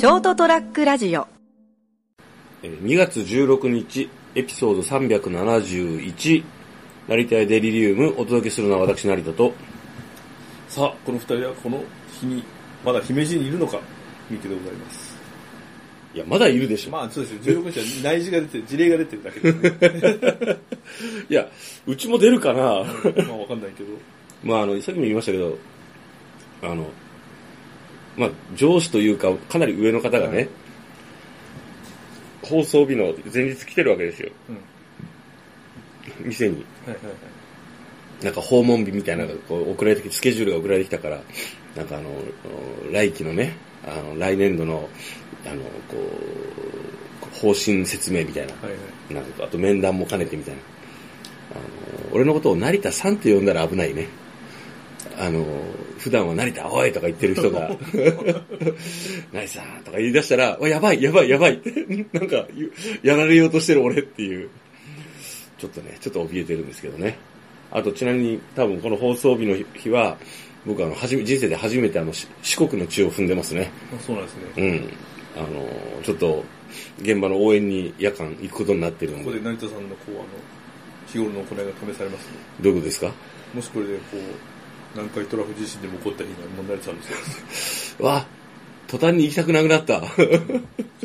ショートトラックラジオえー2月16日、エピソード371、成田屋デリリウム、お届けするのは私、成田と、さあ、この二人はこの日に、まだ姫路にいるのか、見てでございます。いや、まだいるでしょ。まあ、そうですよ。16日は内示が出てる、事例が出てるだけですね。いや、うちも出るかなまあ、わかんないけど。まあ、あの、さっきも言いましたけど、あの、まあ、上司というか、かなり上の方がね、はい放送日の前日来てるわけですよ。うん。店に。はいはいはい。なんか訪問日みたいなのがこう送られてきて、スケジュールが送られてきたから、なんかあの、来期のね、あの、来年度の、あの、こう、方針説明みたいな、はいはい。なんかあと面談も兼ねてみたいな。あの、俺のことを成田さんって呼んだら危ないね。あの、普段は成田おいとか言ってる人が、成田さんとか言い出したら、おやばい、やばい、やばいって、なんか、やられようとしてる俺っていう、ちょっとね、ちょっと怯えてるんですけどね。あと、ちなみに多分この放送日の日は、僕あの、はじめ、人生で初めてあの、し四国の地を踏んでますね。あそうなんですね。うん。あの、ちょっと、現場の応援に夜間行くことになってるんでここで、成田さんの、こう、あの、日頃の行いが試されますね。どういうことですか？もしこれで、こう、南海トラフ地震でも起こった日には、もうんです。うわ、途端に行きたくなくなった。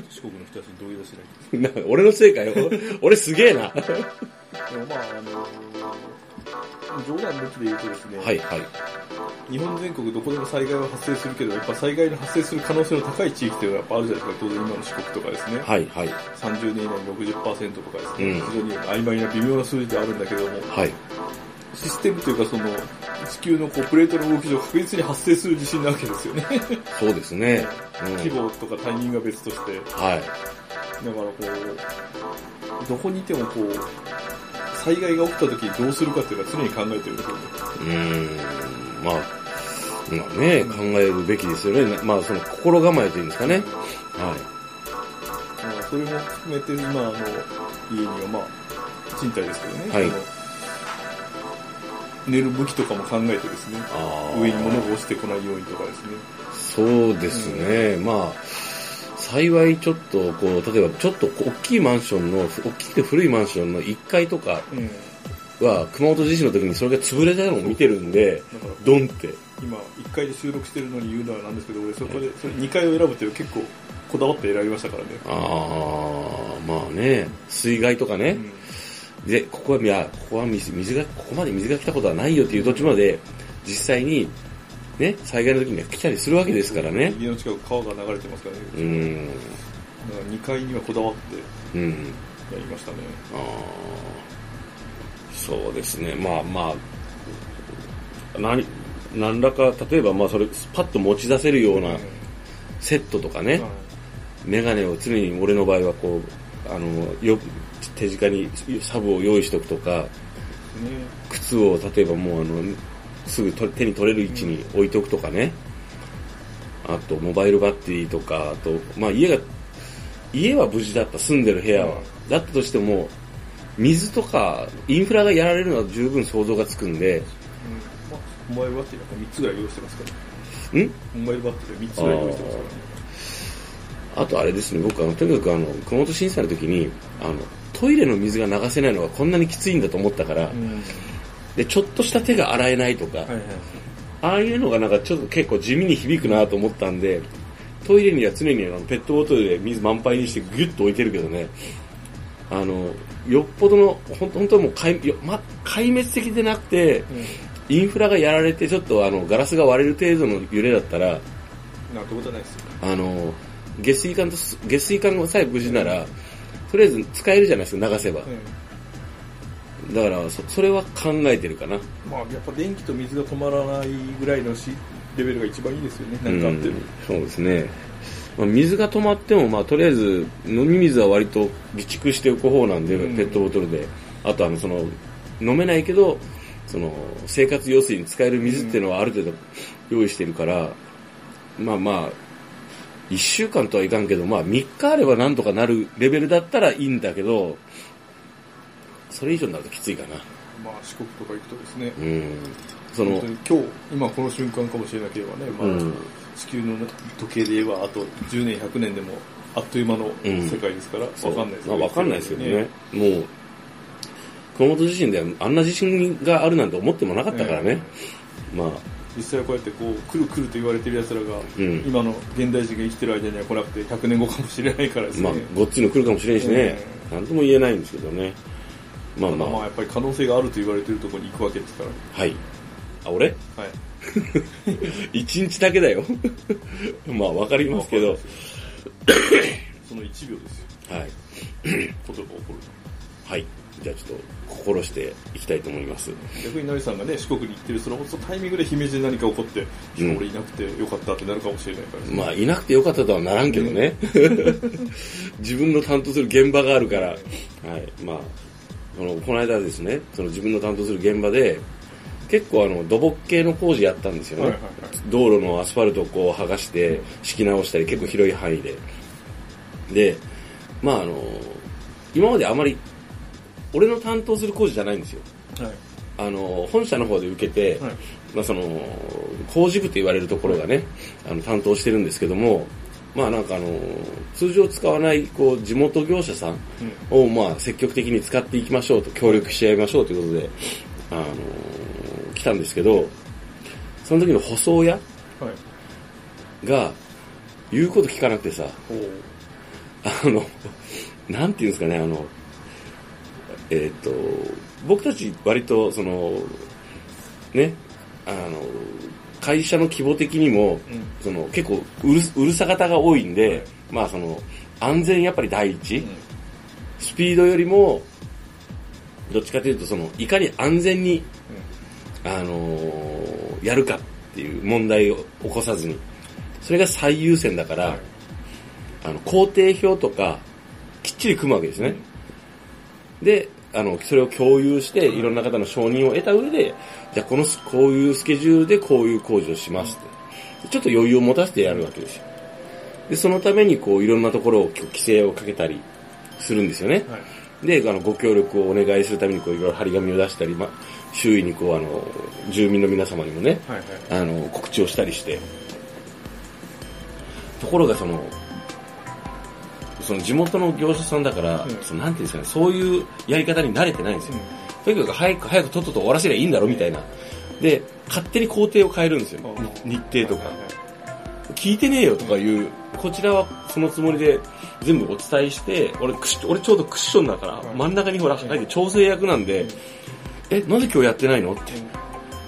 四国の人たちに同意出しないと。な俺のせいかよ。俺すげえな。でもまあ、あの冗談抜きで言うとですね、はい、はい。日本全国どこでも災害は発生するけど、やっぱ災害の発生する可能性の高い地域っていうのはやっぱあるじゃないですか、当然今の四国とかですね。はい、はい。30年以内に60%とかですね、うん非常に曖昧な微妙な数字ではあるんだけども、はい。システムというかその、地球のこうプレートの動き上確実に発生する地震なわけですよね。そうですね。うん規模とかタイミングは別として、だかはい。らこう、どこにいてもこう、災害が起きた時にどうするかっていうのは常に考えてるんですよね。うーん、まあ、まあね、考えるべきですよね。まあ、その心構えというんですかね。はい。まあ、それも含めて今あの家にはまあ賃貸ですけどね、はい寝る向きとかも考えてですね上に物が落ちてこないようにとかですね。そうですね。まあ、幸いちょっと、こう、例えばちょっと大きいマンションの、大きくて古いマンションの1階とかは、熊本地震の時にそれが潰れたのを見てるんで、ドンって。今1階で収録してるのに言うのはなんですけど俺そこでそれ2階を選ぶっていう結構こだわって選びましたからね、ああ、まあね、水害とかね、うんで、ここは、いや、ここは水水が、ここまで水が来たことはないよっていう土地まで、実際に、ね、災害の時には来たりするわけですからね。家の近く川が流れてますからね、うーん、だから2階にはこだわってうん、やりましたね。あーそうですね、まあまあ、何、何らか、例えばまあそれ、パッと持ち出せるようなセットとかね、はい。メガネを常に俺の場合はこう、あの、よ、手近にサブを用意しとくとか、ね靴を例えばもうあの、すぐと手に取れる位置に置いておくとかね。あと、モバイルバッテリーとか、あと、まあ家が、家は無事だった、住んでる部屋は。だったとしても、水とか、インフラがやられるのは十分想像がつくんで、うん。まあ、モバイルバッテリーなんか3つぐらい用意してますから、ん？モバイルバッテリー3つぐらい用意してますからね。あとあれですね、僕あの、とにかくあの、熊本震災の時に、あの、トイレの水が流せないのがこんなにきついんだと思ったから、うん。で、ちょっとした手が洗えないとか、はいはい。ああいうのがなんかちょっと結構地味に響くなと思ったんで、トイレには常にあのペットボトルで水満杯にしてギュッと置いてるけどね、あの、よっぽどの、ほん本当はもう壊,よ、ま、壊滅的でなくて、インフラがやられてちょっとあの、ガラスが割れる程度の揺れだったら、なんてことはないですよ。あの、下水管とす、下水管がさえ無事なら、とりあえず使えるじゃないですか、流せば。だから、そそれは考えてるかな。まあ、やっぱ電気と水が止まらないぐらいのしレベルが一番いいですよね、なんかあっても。うんそうですね。まあ、水が止まっても、まあ、とりあえず、飲み水は割と備蓄しておく方なんで、うんペットボトルで。あと、あの、その、飲めないけど、その、生活用水に使える水っていうのはある程度用意してるから、まあまあ、一週間とはいかんけど、まあ3日あればなんとかなるレベルだったらいいんだけど、それ以上になるときついかな。まあ、四国とか行くとですね、うん。その今日、今この瞬間かもしれなければね、まあ、うん地球の時計で言えば、あと10年、100年でも、あっという間の世界ですから、そうわかんないですまあわかんないですけどね。もう、熊本地震であんな地震があるなんて思ってもなかったからね。まあ、実際はこうやってこう、来る来ると言われてる奴らが、うん今の現代人が生きてる間には来なくて、100年後かもしれないからですね。まあ、ごっついの来るかもしれんしね、なんとも言えないんですけどね。まあまあ、まあまあ、やっぱり可能性があると言われてるところに行くわけですから。はい。あ、俺？はい。一日だけだよ。まあ、わかりますけど、その1秒ですよ。はい。ことが起こる。はい。じゃあちょっと、心していきたいと思います。逆に成さんがね、四国に行ってる、そのタイミングで姫路で何か起こって、いや俺いなくてよかったってなるかもしれないから、ねまあ、いなくてよかったとはならんけどね。自分の担当する現場があるから。はい。まあ、この、この間ですね、その自分の担当する現場で、結構あの、土木系の工事やったんですよね。はいはいはい道路のアスファルトをこう剥がして、敷き直したり、結構広い範囲で。で、まああの、今まであまり、俺の担当する工事じゃないんですよ。はい。あの、本社の方で受けて、はい。まあ、その工事部と言われるところがね、あの担当してるんですけども、まあなんかあの通常使わないこう地元業者さんをまあ積極的に使っていきましょうと協力し合いましょうということで、あの来たんですけど、その時の舗装屋はい。が言うこと聞かなくてさ、あの、なんていうんですかね、あの、えっ、と、僕たち割とその、ね、あの、会社の規模的にも、うん。その結構うるうるさ型が多いんで、はい。まあその、安全やっぱり第一、うん。スピードよりも、どっちかというとその、いかに安全に、あのーやるかっていう問題を起こさずに、それが最優先だから、はい。あの、工程表とか、きっちり組むわけですね。で、あの、それを共有して、いろんな方の承認を得た上で、じゃあこのス、こういうスケジュールでこういう工事をしますって。ちょっと余裕を持たせてやるわけですよ。で、そのためにこう、いろんなところを規制をかけたりするんですよね。はい。で、あの、ご協力をお願いするためにこう、いろいろ張り紙を出したり、まあ、周囲にこう、あの、住民の皆様にもね、はい。はい。あの、告知をしたりして。ところがその、その地元の業者さんだから、うん。そのなんていうんですかね、そういうやり方に慣れてないんですよ。とにかく早く早くとっとと終わらせりゃいいんだろみたいな。で、勝手に工程を変えるんですよ。うん。日程とか。聞いてねえよとかいう、こちらはそのつもりで全部お伝えして、俺俺ちょうどクッションだから、はい真ん中にほら入って調整役なんで、え、なんで今日やってないの？って。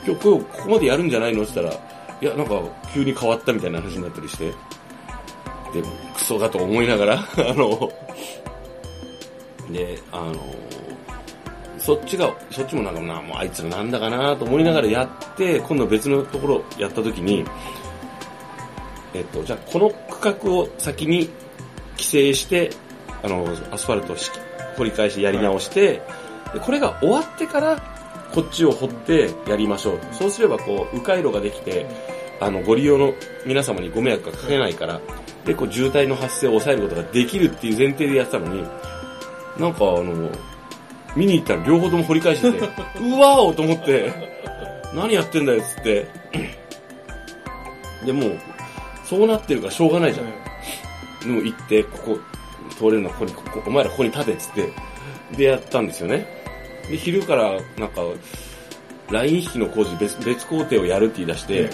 今日ここまでやるんじゃないの？って言ったら、いや、なんか急に変わったみたいな話になったりして、でも、クソだと思いながら、あの、で、あの、そっちが、そっちもなんかな、もうあいつらなんだかなと思いながらやって、今度別のところやった時に、えっと、じゃあこの区画を先に規制して、あの、アスファルトを掘り返しやり直して、でこれが終わってから、こっちを掘ってやりましょう。そうすれば、こう、迂回路ができて、あの、ご利用の皆様にご迷惑がかけないから、で、こう、渋滞の発生を抑えることができるっていう前提でやってたのに、なんかあの、見に行ったら両方とも掘り返してて、うわーと思って、何やってんだよっつって。で、もう、そうなってるからしょうがないじゃん。でも行って、ここ、通れるのはここに、ここ、お前らここに立てっつって、でやったんですよね。で、昼から、なんか、ライン引きの工事別、別工程をやるって言い出して、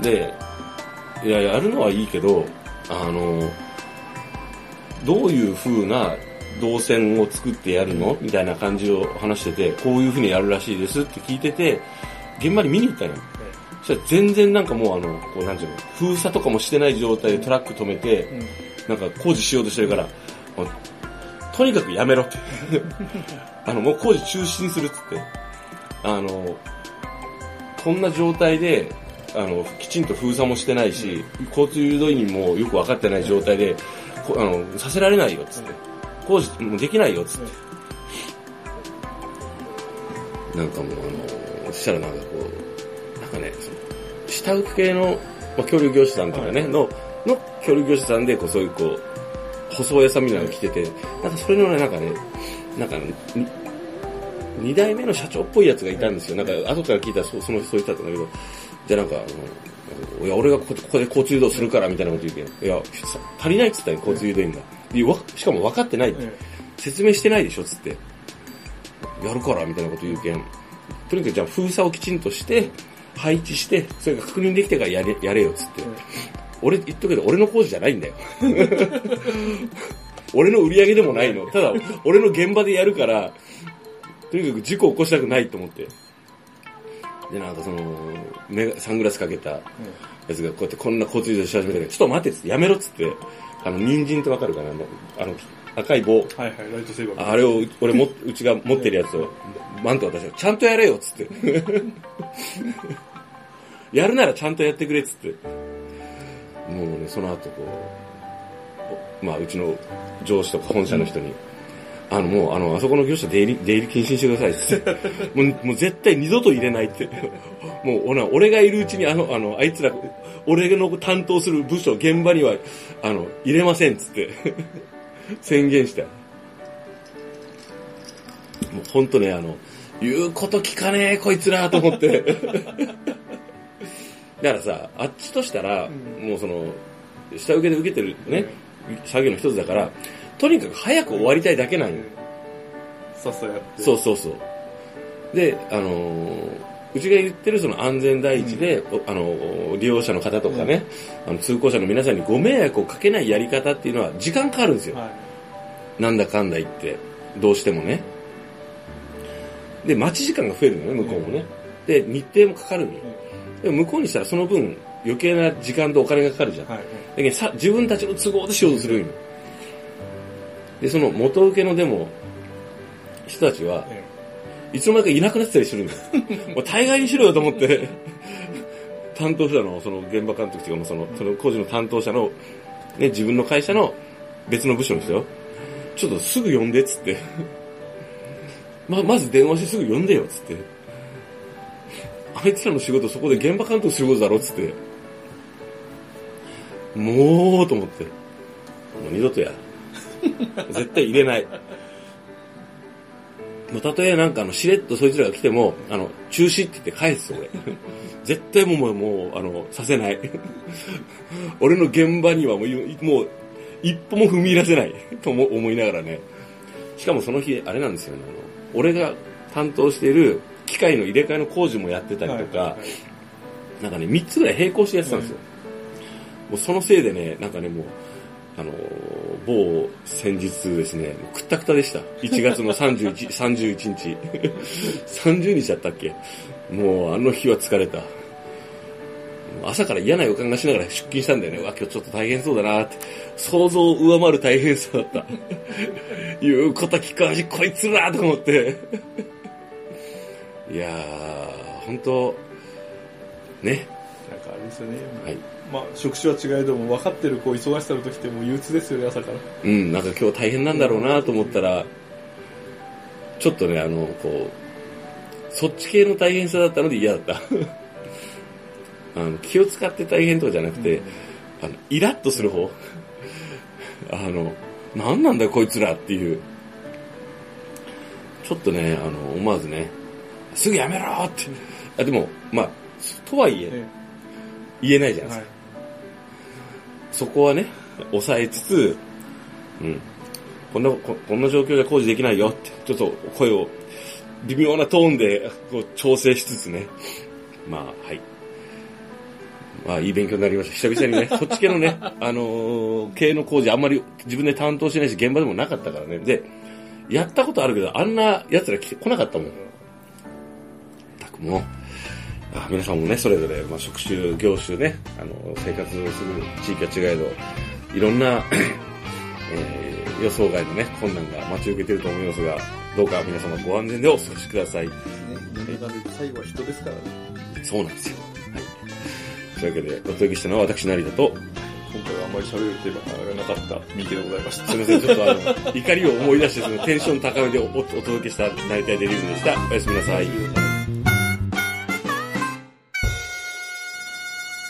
で、いや、やるのはいいけど、あの、どういう風な動線を作ってやるの？みたいな感じを話してて、こういう風にやるらしいですって聞いてて、現場に見に行ったのよ。そしたら全然なんかもうあの、こうなんていうの、封鎖とかもしてない状態でトラック止めて、なんか工事しようとしてるから、とにかくやめろって。あの、もう工事中止にするっつって。あの、こんな状態で、あの、きちんと封鎖もしてないし、交通誘導員もよく分かってない状態で、こあの、させられないよっつって。工事もうできないよっつって。なんかもうあの、そしたらなんかこう、なんかね、その下請け系の、まあ、協力業者さんとかね、の、の協力業者さんで、こう、そういうこう、舗装屋さんみたいなのが来てて、なんかそれのね、なんかね、なんかね、に二代目の社長っぽいやつがいたんですよ。なんか、後から聞いたらそその、そう言ったんだけど、じゃあなんか、あの、いや、俺がここで交通誘導するからみたいなこと言うけど、いや、さ足りないっつったよ、交通誘導員が。いやわしかも分かってないって。え説明してないでしょ、つって。やるから、みたいなこと言うけん。とにかくじゃあ封鎖をきちんとして、配置して、それが確認できてからやれ、やれよ、つって。俺言っとくけど、俺の工事じゃないんだよ。俺の売り上げでもないの。ただ、俺の現場でやるから、とにかく事故を起こしたくないと思って。で、なんかその、メガサングラスかけたやつがこうやってこんな交通誘導し始めたけど、ちょっと待ってっつって、やめろっつって、あの、人参ってわかるかな？あの、あの赤い棒。はいはい、ライトセーバー。あれを、俺も、うちが持ってるやつを、マント渡して、ちゃんとやれよっつって。やるならちゃんとやってくれっつって。もうね、その後こう、まあ、うちの上司とか本社の人に、あの、もう、あの、あそこの業者出入り、出入り禁止にしてくださいって。もう、もう絶対二度と入れないって。もう、俺がいるうちに、あの、あの、あいつら、俺の担当する部署、現場には、あの、入れませんっつって。宣言した。もうほんとね、あの、言うこと聞かねえ、こいつら、と思って。だからさ、あっちとしたら、うんもうその、下請けで受けてるね、作業の一つだから、とにかく早く終わりたいだけなんよ。さっさやって。そうそうそう。で、あのーうちが言ってるその安全第一で、おあのー利用者の方とかね、あの通行者の皆さんにご迷惑をかけないやり方っていうのは時間かかるんですよ。はなんだかんだ言って、どうしてもね。で、待ち時間が増えるのね、向こうもね。で、日程もかかるのよ。でも向こうにしたらその分余計な時間とお金がかかるじゃん。い。はい。だけどさ自分たちの都合でしようとするんよ。で、その元請けのでも、人たちは、えいつの間にかいなくなってたりするんだよ。もう大概にしろよと思って、担当者の、その現場監督というか、その、その工事の担当者の、ね、自分の会社の別の部署の人よ。ちょっとすぐ呼んでっつって。ま、まず電話してすぐ呼んでよっつって。あいつらの仕事そこで現場監督することだろっつって。もうと思って。もう二度とや。絶対入れない。もうたとえなんかあの、しれっとそいつらが来ても、あの、中止って言って返す、俺。絶対もう、もう、あの、させない。俺の現場にはもう、いもう、一歩も踏み入らせない。とも思いながらね。しかもその日、あれなんですよね。あの、俺が担当している機械の入れ替えの工事もやってたりとか、はいはいなんかね、三つぐらい並行してやってたんですよ。もうそのせいでね、なんかね、もう、あのー某先日ですね、もうくったくたでした。1月の31、31日。30日だったっけ？もうあの日は疲れた。朝から嫌な予感がしながら出勤したんだよね。うわ、今日ちょっと大変そうだなって。想像を上回る大変さだった。言うこと聞かんし、こいつらとか思って。いやー、本当ね。なんかあれですよね。はい。まあ、職種は違えども、分かってるこう忙しさの時ってもう憂鬱ですよね、朝から。うん、なんか今日大変なんだろうなと思ったら、ちょっとね、あの、こう、そっち系の大変さだったので嫌だった。あの気を使って大変とかじゃなくて、あの、イラッとする方。あの、なんなんだよこいつらっていう。ちょっとね、あの、思わずね、すぐやめろって。あでも、まあ、とはいえ、え言えないじゃえないですか。はい。そこはね、抑えつつ、うん。こんな、ここんな状況じゃ工事できないよって、ちょっと声を微妙なトーンでこう調整しつつね。まあ、はい。まあ、いい勉強になりました。久々にね、そっち系のね、あのー系の工事あんまり自分で担当してないし、現場でもなかったからね。で、やったことあるけど、あんな奴ら来なかったもん。たくもう、あ皆さんもね、それぞれ、まあ、職種、業種ね、あの、生活する地域は違えど、いろんな、えー予想外のね、困難が待ち受けていると思いますが、どうか皆様ご安全でお過ごしください。ね、最後は人ですからね。そうなんですよ。はい。というわけで、お届けしたのは私、成田と、今回はあんまり喋るテーマがなかった三池でございました。すみません、ちょっとあの、怒りを思い出して、そのテンション高めでおお届けした成田デリズムでした。おやすみなさい。